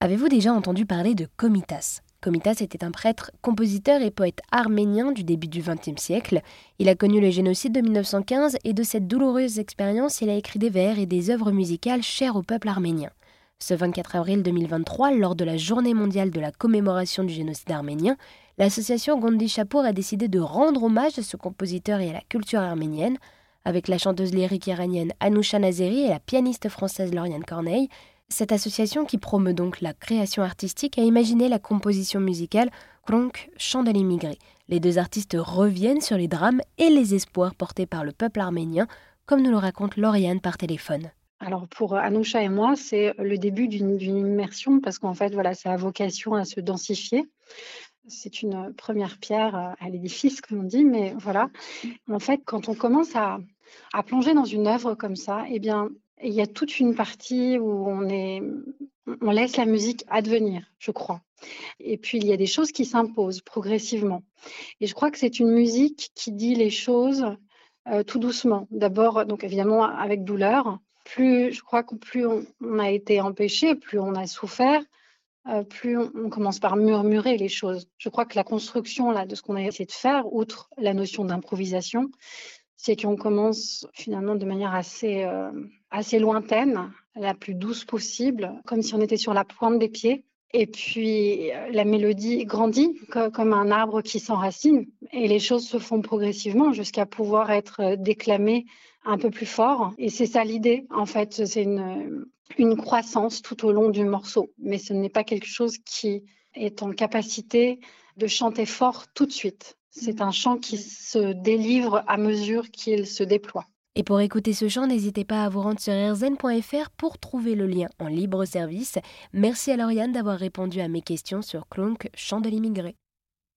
Avez-vous déjà entendu parler de Komitas Komitas était un prêtre, compositeur et poète arménien du début du XXe siècle. Il a connu le génocide de 1915 et de cette douloureuse expérience, il a écrit des vers et des œuvres musicales chères au peuple arménien. Ce 24 avril 2023, lors de la journée mondiale de la commémoration du génocide arménien, l'association Gondi Chapour a décidé de rendre hommage à ce compositeur et à la culture arménienne. Avec la chanteuse lyrique iranienne Anousha Nazeri et la pianiste française Lauriane Corneille, cette association qui promeut donc la création artistique a imaginé la composition musicale Kronk, Chant de l'immigré. Les deux artistes reviennent sur les drames et les espoirs portés par le peuple arménien, comme nous le raconte Lauriane par téléphone. Alors pour Anoucha et moi, c'est le début d'une immersion parce qu'en fait, voilà, ça a vocation à se densifier. C'est une première pierre à l'édifice, comme on dit, mais voilà. En fait, quand on commence à, à plonger dans une œuvre comme ça, eh bien, il y a toute une partie où on on laisse la musique advenir, je crois. Et puis il y a des choses qui s'imposent progressivement. Et je crois que c'est une musique qui dit les choses euh, tout doucement. D'abord, donc évidemment avec douleur, plus je crois que plus on, a été empêché, plus on a souffert, euh, plus on, commence par murmurer les choses. Je crois que la construction là, de ce qu'on a essayé de faire, outre la notion d'improvisation, c'est qu'on commence finalement de manière assez, euh, assez lointaine, la plus douce possible, comme si on était sur la pointe des pieds. Et puis euh, la mélodie grandit comme un arbre qui s'enracine et les choses se font progressivement jusqu'à pouvoir être déclamées un peu plus fort. Et c'est ça l'idée, en fait, c'est une, une croissance tout au long du morceau. Mais ce n'est pas quelque chose qui est en capacité de chanter fort tout de suite. C'est un chant qui se délivre à mesure qu'il se déploie. Et pour écouter ce chant, n'hésitez pas à vous rendre sur rzn.fr pour trouver le lien en libre service. Merci à Lauriane d'avoir répondu à mes questions sur Clonk, chant de l'immigré.